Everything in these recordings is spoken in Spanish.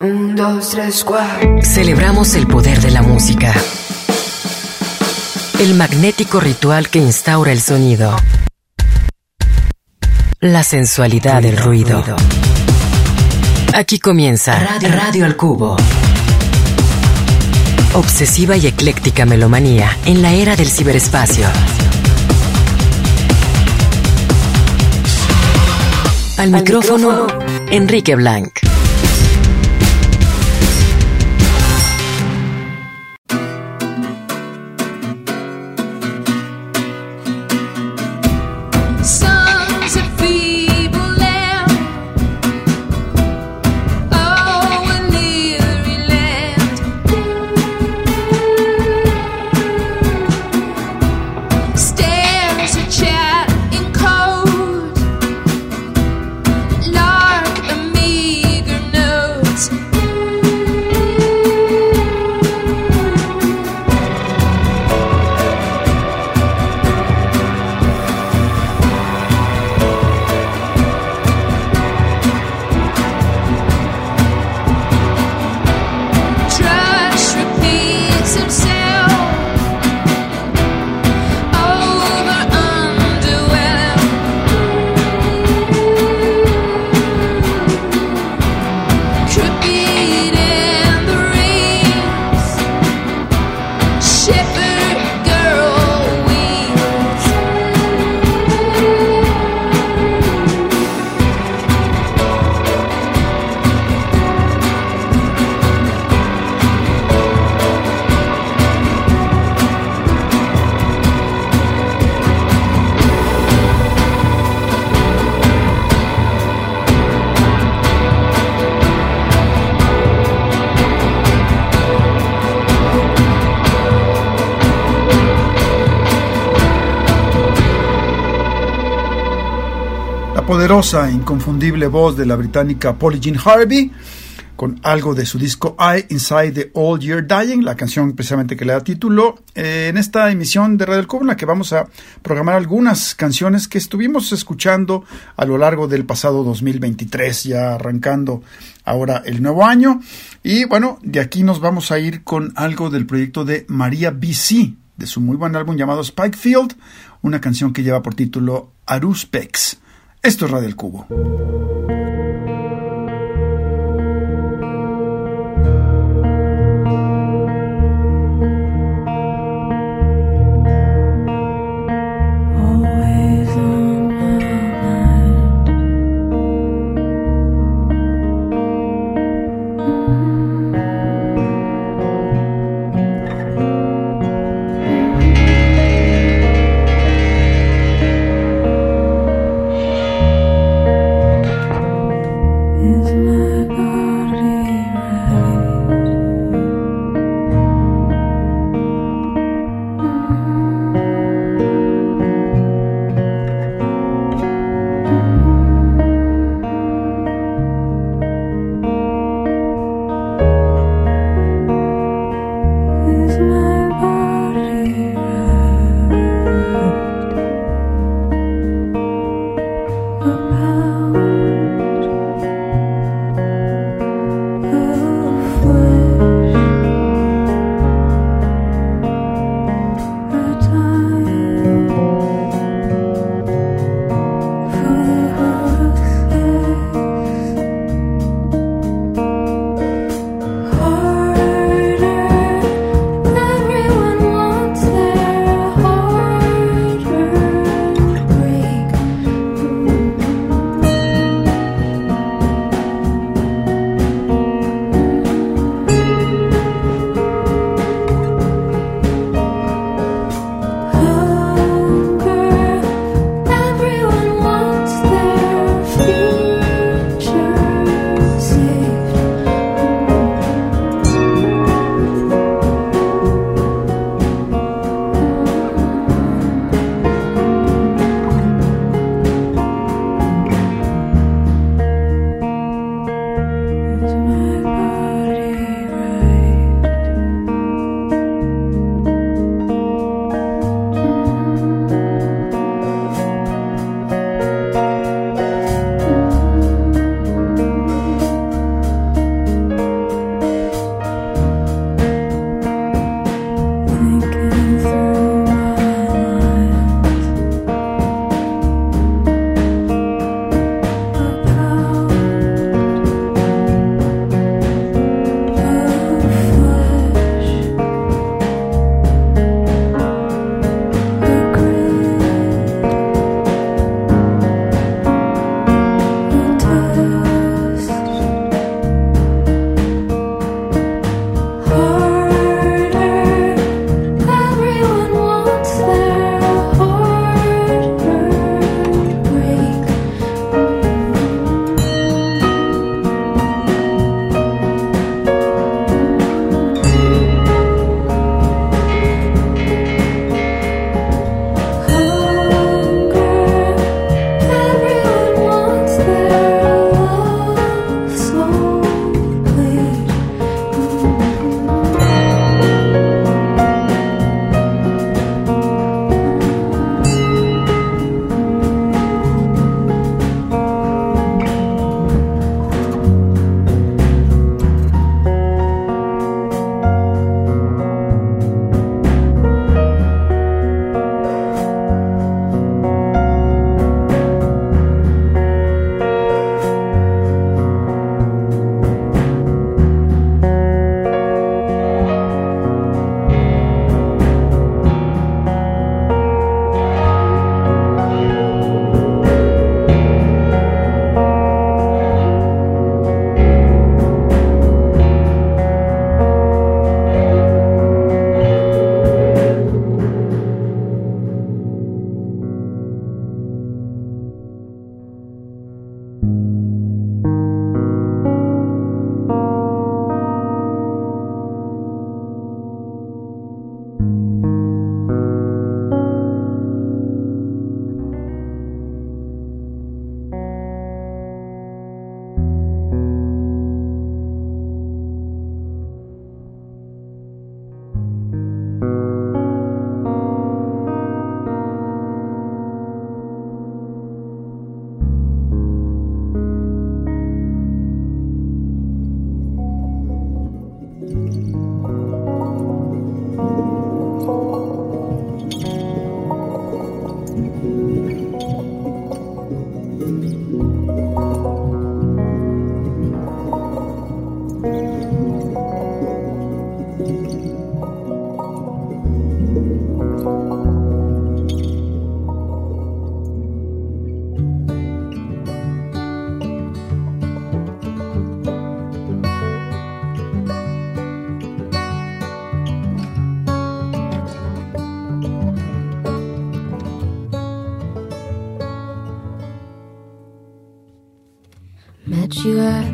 Un, dos, tres, Celebramos el poder de la música. El magnético ritual que instaura el sonido. La sensualidad del ruido. Aquí comienza Radio, Radio al Cubo. Obsesiva y ecléctica melomanía en la era del ciberespacio. Al, micrófono, Enrique Blanc. Poderosa e inconfundible voz de la británica Polly Jean Harvey, con algo de su disco I Inside the Old Year Dying, la canción precisamente que le da título, eh, en esta emisión de Radio Cubo, en la que vamos a programar algunas canciones que estuvimos escuchando a lo largo del pasado 2023, ya arrancando ahora el nuevo año. Y bueno, de aquí nos vamos a ir con algo del proyecto de María BC, de su muy buen álbum llamado Spikefield, una canción que lleva por título Aruspex. Esto es Radio El Cubo.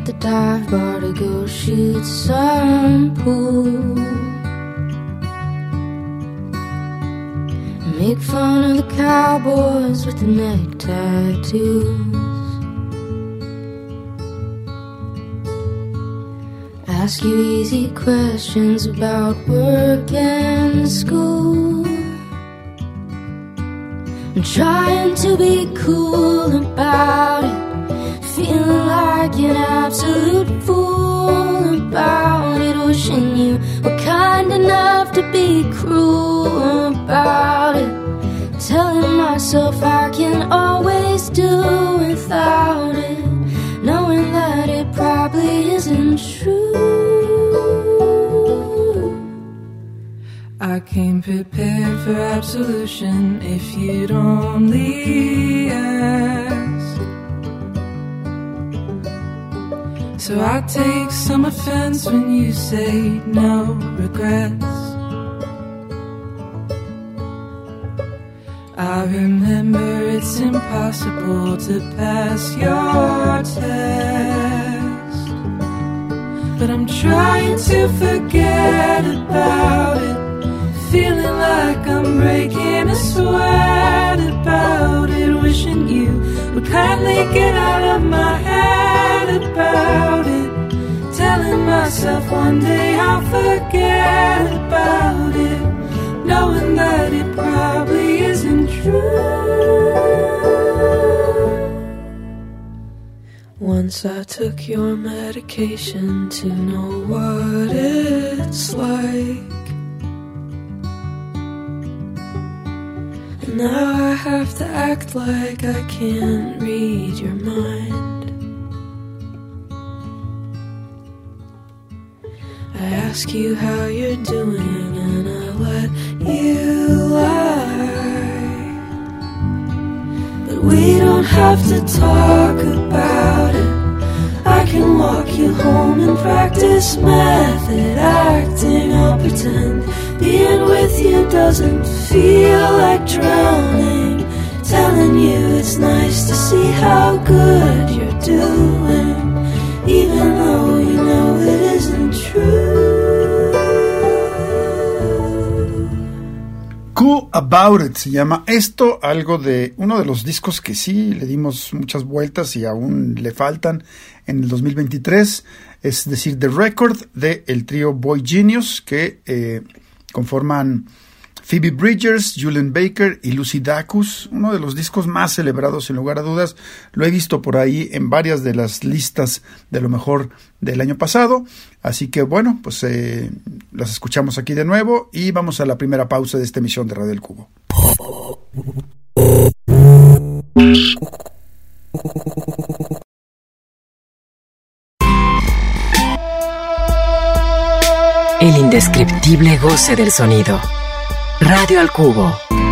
The dive bar to go shoot some pool. Make fun of the cowboys with the neck tattoos. Ask you easy questions about work and school. I'm trying to be cool about it. Feeling like an absolute fool about it. Wishing you were kind enough to be cruel about it. Telling myself I can always do without it. Knowing that it probably isn't true. I came prepared for absolution if you'd only ask. So I take some offense when you say no regrets. I remember it's impossible to pass your test. But I'm trying to forget about it. Feeling like I'm breaking a sweat about it. Wishing you would kindly get out of my head about it. Telling myself one day I'll forget about it. Knowing that it probably isn't true. Once I took your medication to know what it's like. Now I have to act like I can't read your mind. I ask you how you're doing and I let you lie. But we don't have to talk about it. I can walk you home and practice method acting. I'll pretend being with you doesn't feel like drowning. Telling you it's nice to see how good you're doing, even though you know it isn't true. Cool About It se llama esto, algo de uno de los discos que sí le dimos muchas vueltas y aún le faltan en el 2023, es decir, The Record de el trío Boy Genius que eh, conforman Phoebe Bridgers, Julian Baker y Lucy Dacus, uno de los discos más celebrados sin lugar a dudas. Lo he visto por ahí en varias de las listas de lo mejor del año pasado. Así que bueno, pues eh, las escuchamos aquí de nuevo y vamos a la primera pausa de esta emisión de Radio del Cubo. Indescriptible goce del sonido. Radio al Cubo.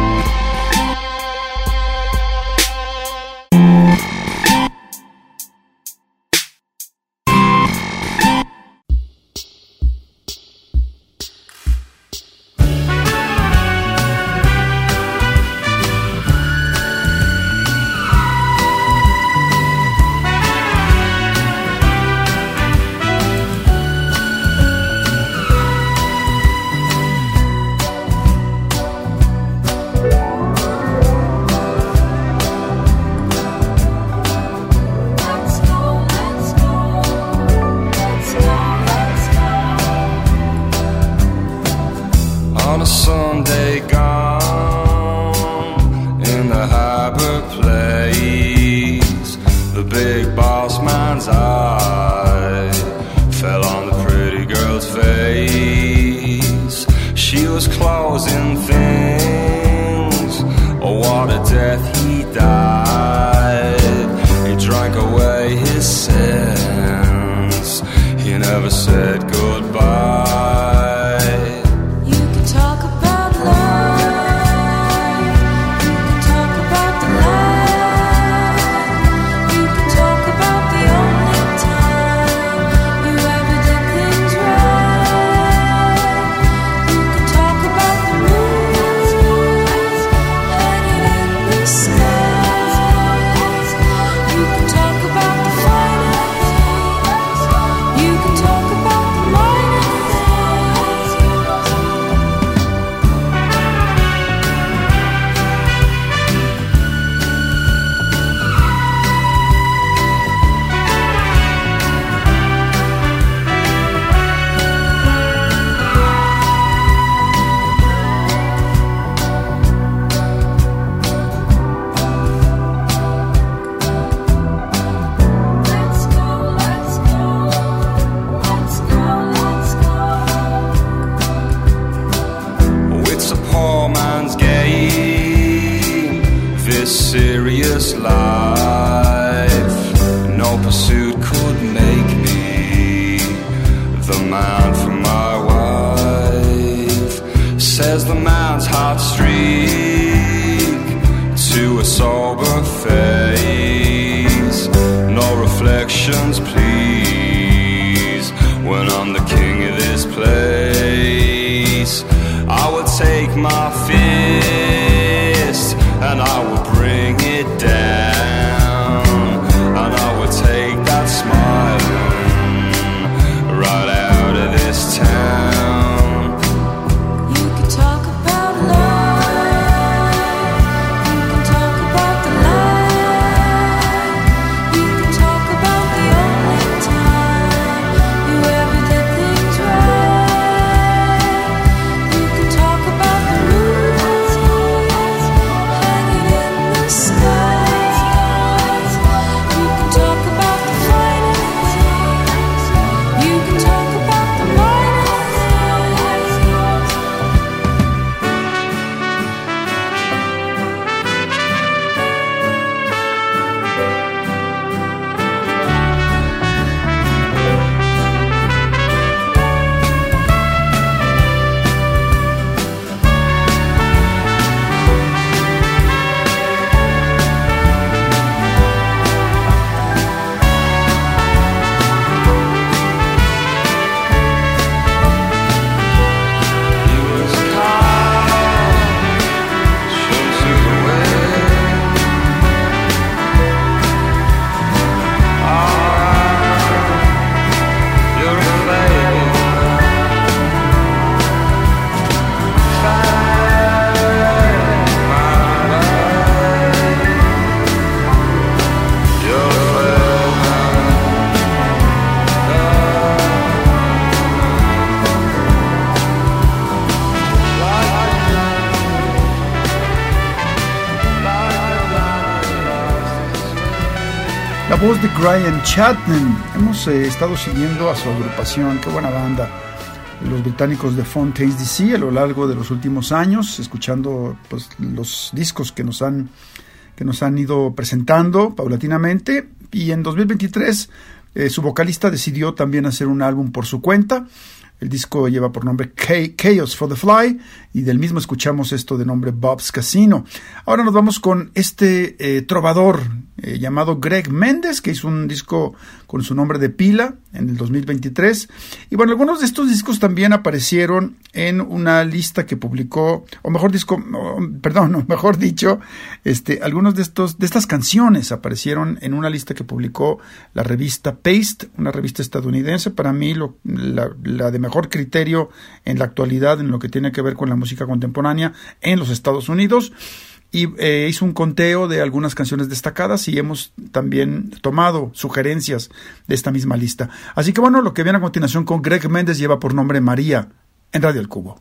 Brian Chapman. Hemos eh, estado siguiendo a su agrupación, qué buena banda. Los británicos de Fontaines DC a lo largo de los últimos años, escuchando pues, los discos que nos han que nos han ido presentando paulatinamente y en 2023 eh, su vocalista decidió también hacer un álbum por su cuenta. El disco lleva por nombre Cha- Chaos for the Fly y del mismo escuchamos esto de nombre Bob's Casino. Ahora nos vamos con este eh, trovador eh, llamado Greg Méndez que hizo un disco con su nombre de pila en el 2023. Y bueno, algunos de estos discos también aparecieron en una lista que publicó, o mejor disco, perdón, o mejor dicho, este, algunos de estos, de estas canciones aparecieron en una lista que publicó la revista Paste, una revista estadounidense, para mí lo- la de mejor criterio en la actualidad en lo que tiene que ver con la música contemporánea en los Estados Unidos y eh, hizo un conteo de algunas canciones destacadas y hemos también tomado sugerencias de esta misma lista. Así que bueno, lo que viene a continuación con Greg Méndez lleva por nombre María en Radio El Cubo.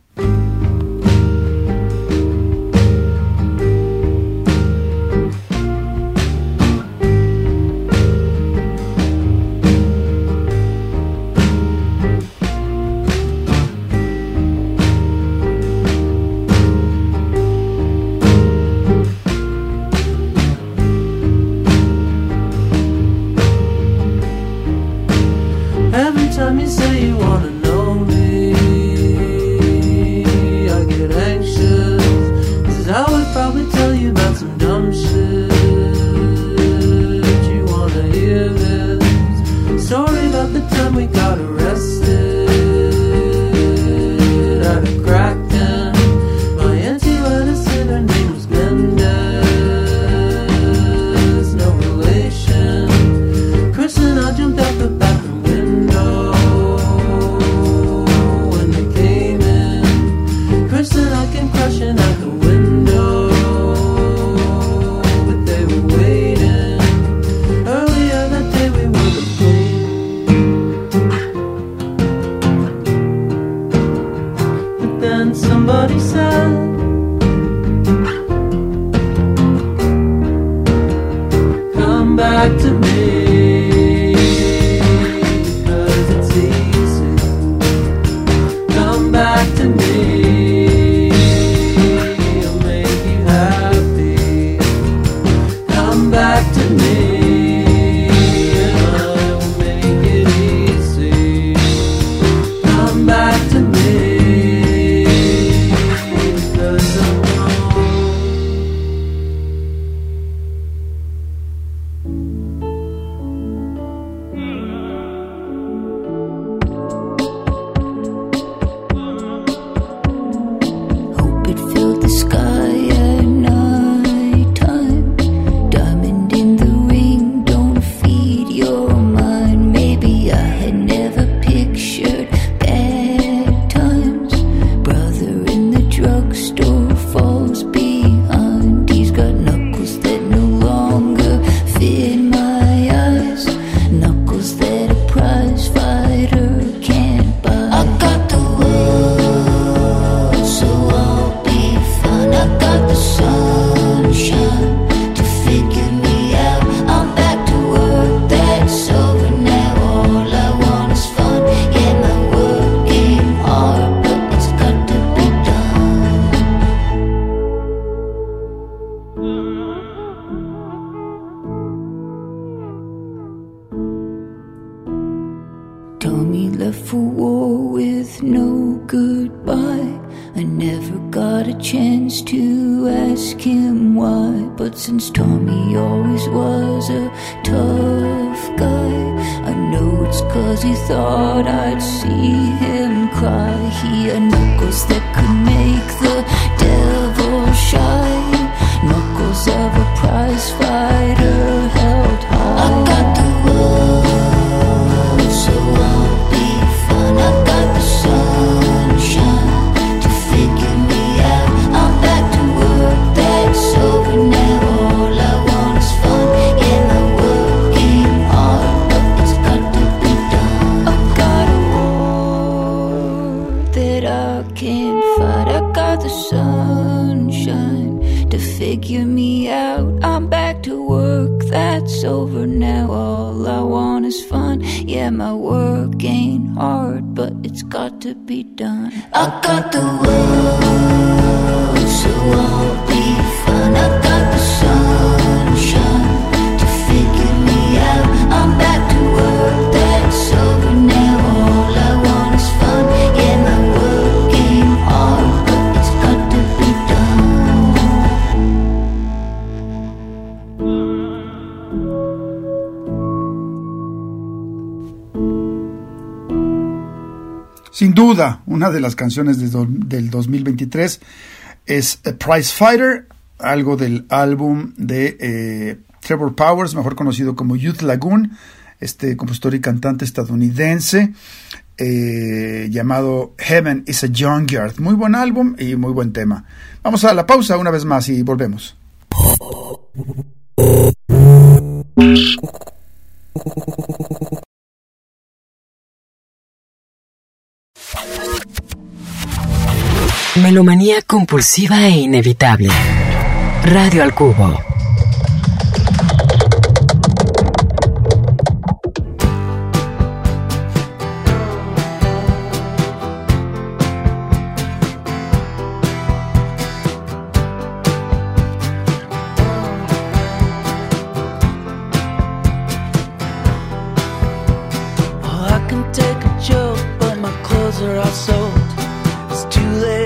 I'm back to work, that's over now. All I want is fun. Yeah, my work ain't hard, but it's got to be done. I got the world so I'll una de las canciones del 2023 es a Price Fighter, algo del álbum de eh, Trevor Powers, mejor conocido como Youth Lagoon, este compositor y cantante estadounidense. Eh, llamado Heaven is a Junkyard. Muy buen álbum y muy buen tema. Vamos a la pausa una vez más y volvemos. Melomanía compulsiva e inevitable. Radio al Cubo. Oh, I can take a joke, but my clothes are all sold. It's too late.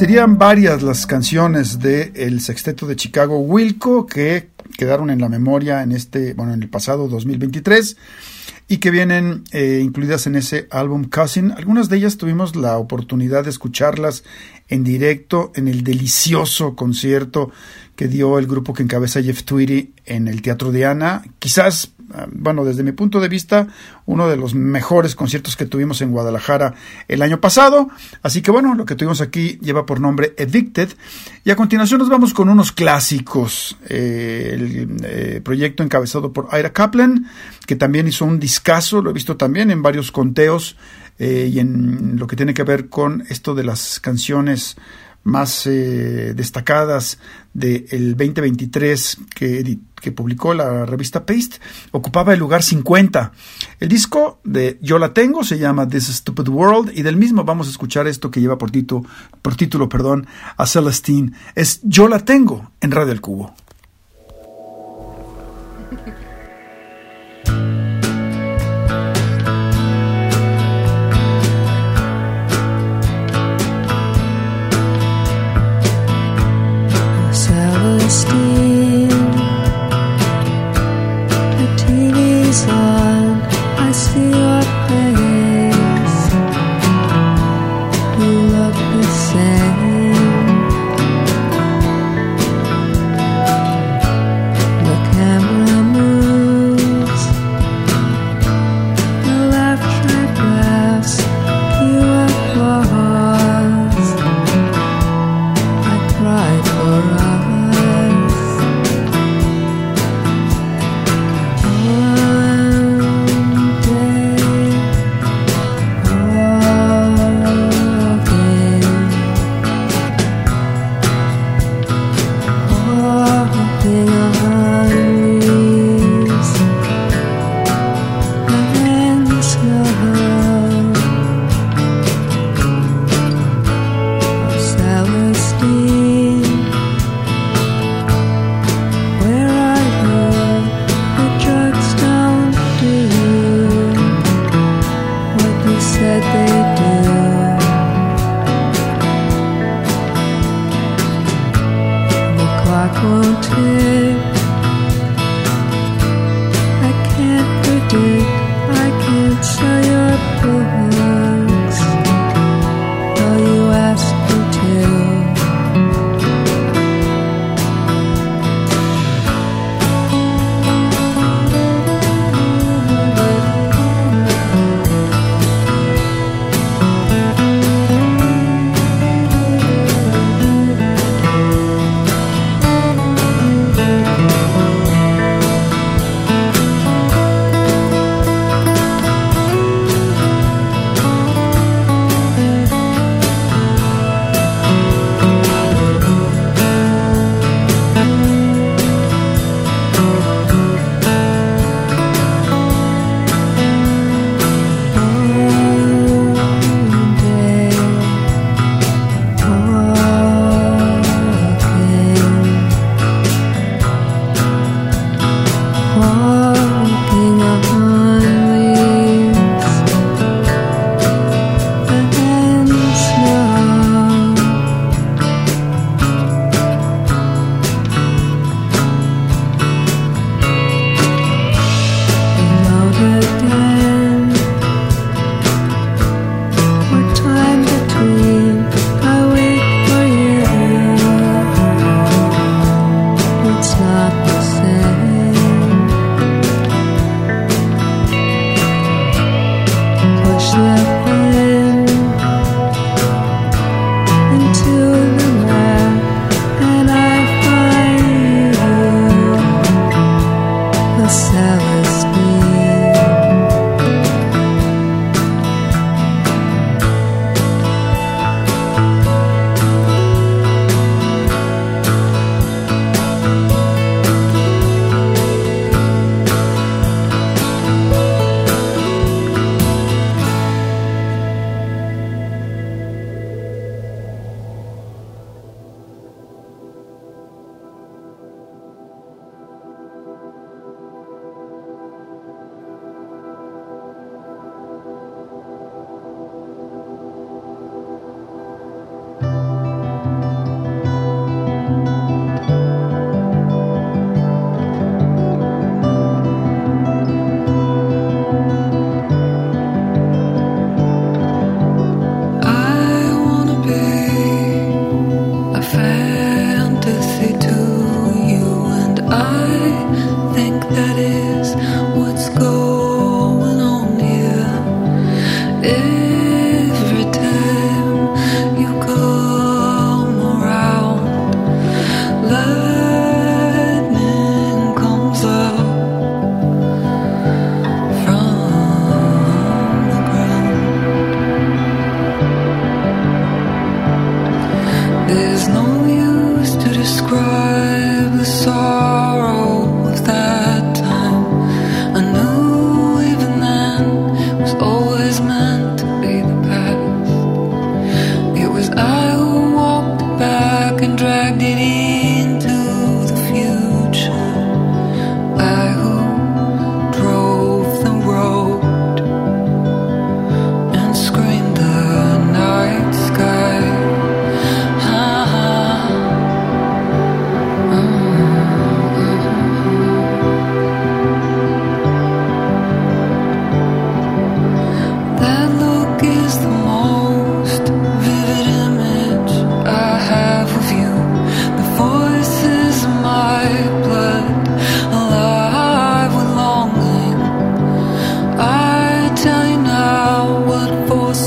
Serían varias las canciones del el sexteto de Chicago Wilco que quedaron en la memoria en este, bueno, en el pasado 2023 y que vienen eh, incluidas en ese álbum Cousin. Algunas de ellas tuvimos la oportunidad de escucharlas en directo en el delicioso concierto que dio el grupo que encabeza Jeff Tweedy en el Teatro de Ana. Quizás, bueno, desde mi punto de vista, uno de los mejores conciertos que tuvimos en Guadalajara el año pasado. Así que bueno, lo que tuvimos aquí lleva por nombre Evicted. Y a continuación nos vamos con unos clásicos. Eh, el eh, proyecto encabezado por Ira Kaplan, que también hizo un discazo, lo he visto también en varios conteos eh, y en lo que tiene que ver con esto de las canciones más eh, destacadas del 2023 que, publicó la revista Paste, ocupaba el lugar 50. El disco de Yo la tengo se llama This Stupid World y del mismo vamos a escuchar esto que lleva por por título perdón, a Celestine. Es Yo la tengo en Radio El Cubo.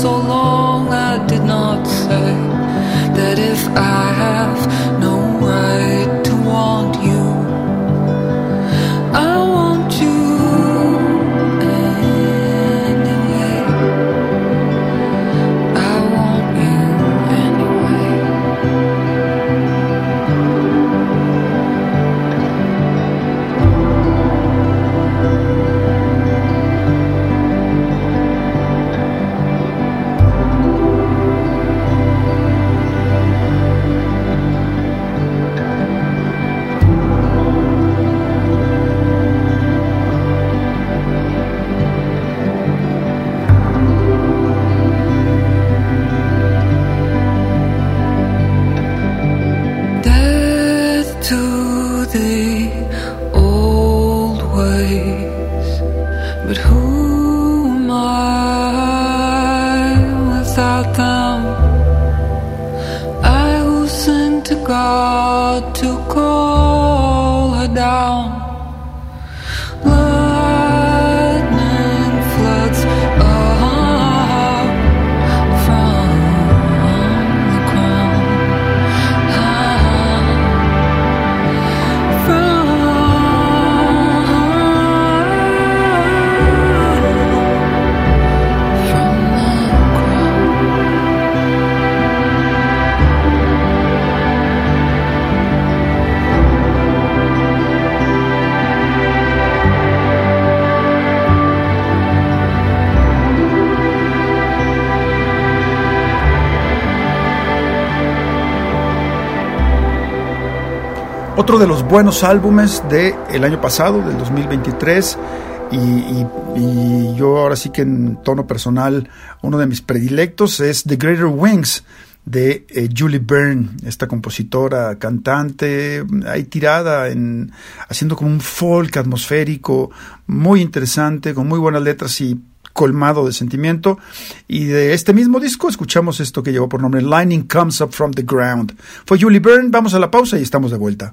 so long I did not say that if I Otro de los buenos álbumes del el año pasado, del 2023, y, y- y yo ahora sí que en tono personal, uno de mis predilectos es The Greater Wings de eh, Julie Byrne, esta compositora, cantante, ahí tirada en haciendo como un folk atmosférico, muy interesante, con muy buenas letras y colmado de sentimiento. Y de este mismo disco escuchamos esto que llevó por nombre Lightning Comes Up From the Ground. Fue Julie Byrne, vamos a la pausa y estamos de vuelta.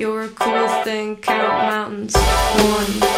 You're a cool thing. Count mountains. One,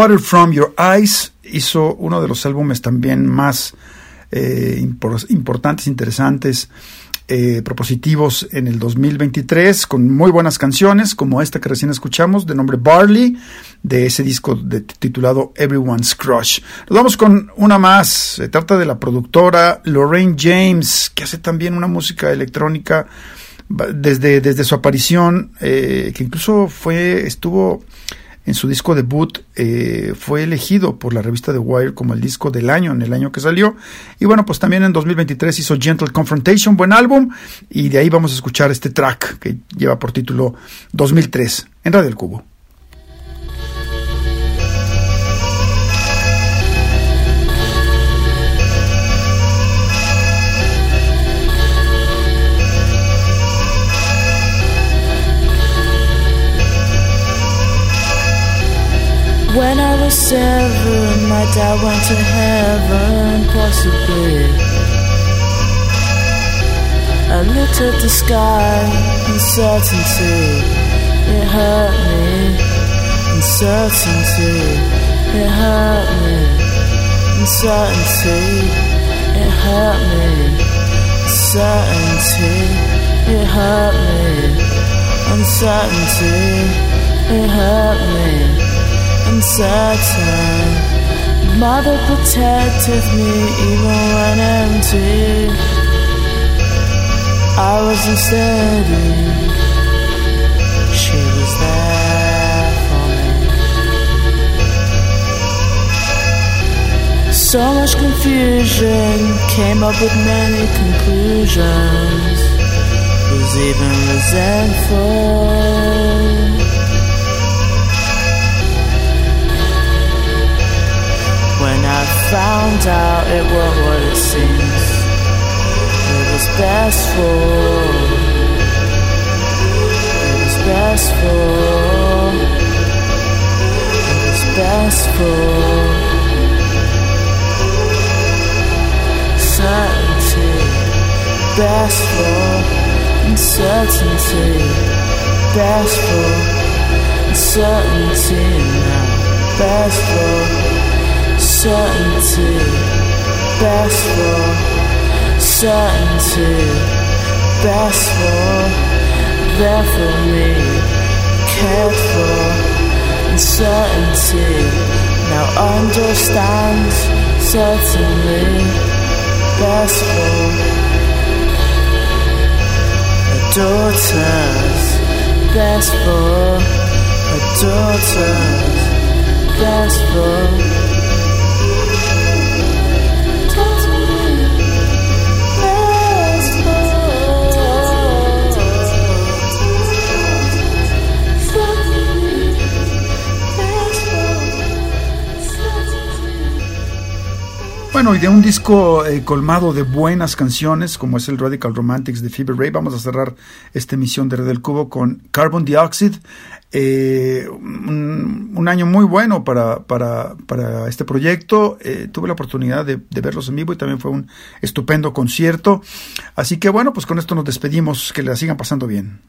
Water from Your Eyes. Hizo uno de los álbumes también más eh, impor- importantes, interesantes, eh, propositivos en el 2023, con muy buenas canciones, como esta que recién escuchamos, de nombre Barley, de ese disco de- titulado Everyone's Crush. Nos vamos con una más. Se trata de la productora Lorraine James, que hace también una música electrónica desde, desde su aparición, eh, que incluso fue, estuvo en su disco debut, eh, fue elegido por la revista The Wire como el disco del año, en el año que salió. Y bueno, pues también en 2023 hizo Gentle Confrontation, buen álbum, y de ahí vamos a escuchar este track que lleva por título 2003 en Radio El Cubo. I seven, my dad went to heaven, possibly. I looked at the sky, uncertainty, it hurt me. Uncertainty, it hurt me. Uncertainty, it hurt me. Uncertainty, it hurt me. Uncertainty, it hurt me uncertain. Mother protected me even when empty. I was unsteady. She was there for me. So much confusion came up with many conclusions. Was even resentful. Best for. It was best for. It was best for. Certainty, best for. Uncertainty, best for. Uncertainty now, best for certainty, best for certainty, best for there for me, cared for uncertainty. Now understand certainly, best for her daughters, best for her daughters, best for. Bueno, y de un disco eh, colmado de buenas canciones, como es el Radical Romantics de Fever Ray, vamos a cerrar esta emisión de Red del Cubo con Carbon Dioxide. Eh, un, año muy bueno para, para, para este proyecto. Eh, tuve la oportunidad de, de, verlos en vivo y también fue un estupendo concierto. Así que bueno, pues con esto nos despedimos. Que la sigan pasando bien.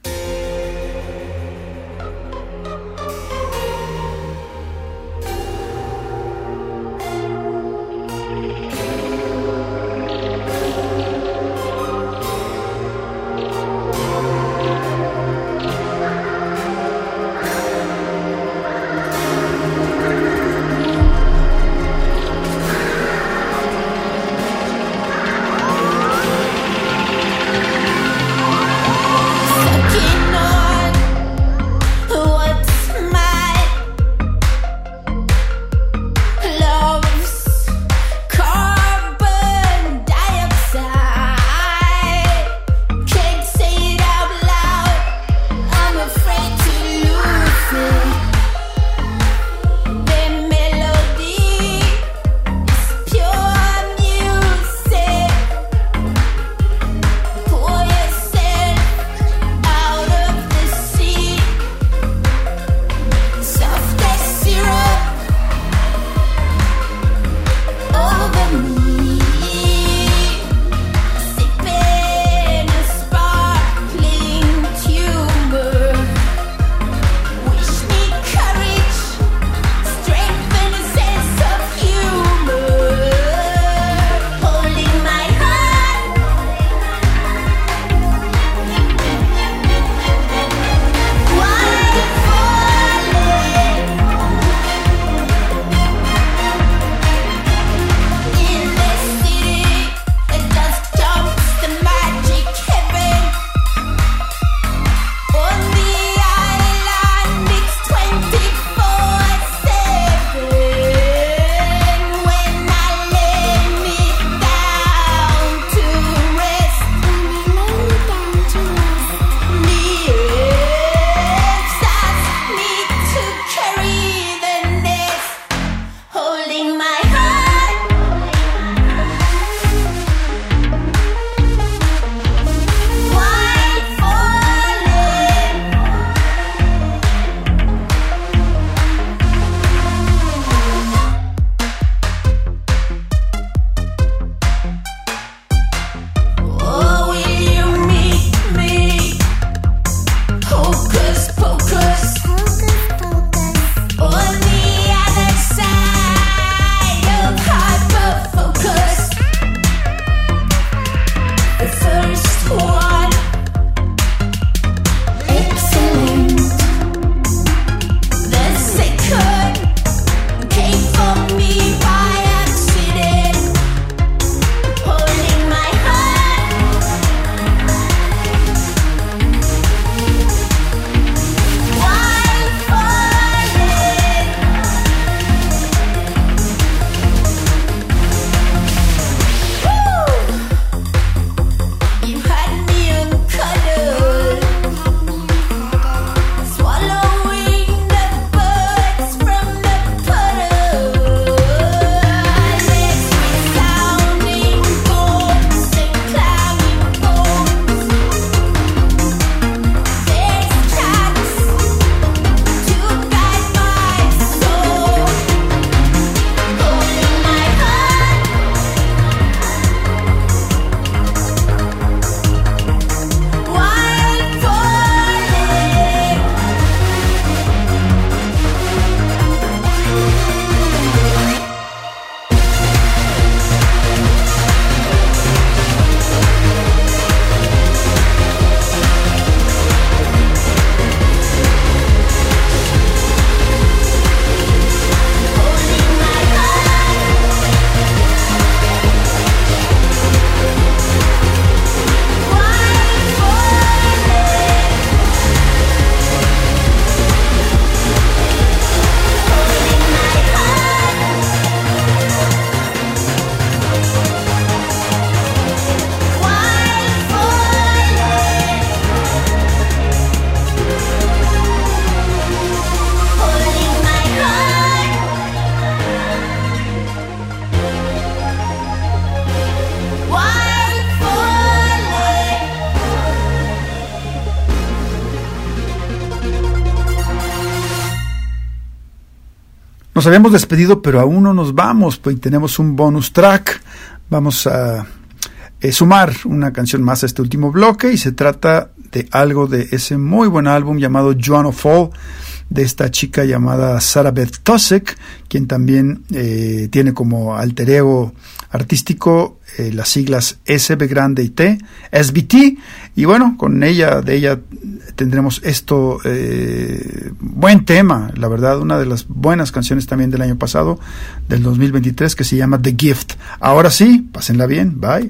Nos habíamos despedido, pero aún no nos vamos, pues tenemos un bonus track. Vamos a eh, sumar una canción más a este último bloque y se trata de algo de ese muy buen álbum llamado Joan of All de esta chica llamada Sarah Beth Tosek, quien también eh, tiene como alter ego artístico eh, las siglas SB grande y T, SBT, y bueno, con ella, de ella tendremos esto, eh, buen tema, la verdad, una de las buenas canciones también del año pasado, del 2023, que se llama The Gift. Ahora sí, pásenla bien, bye.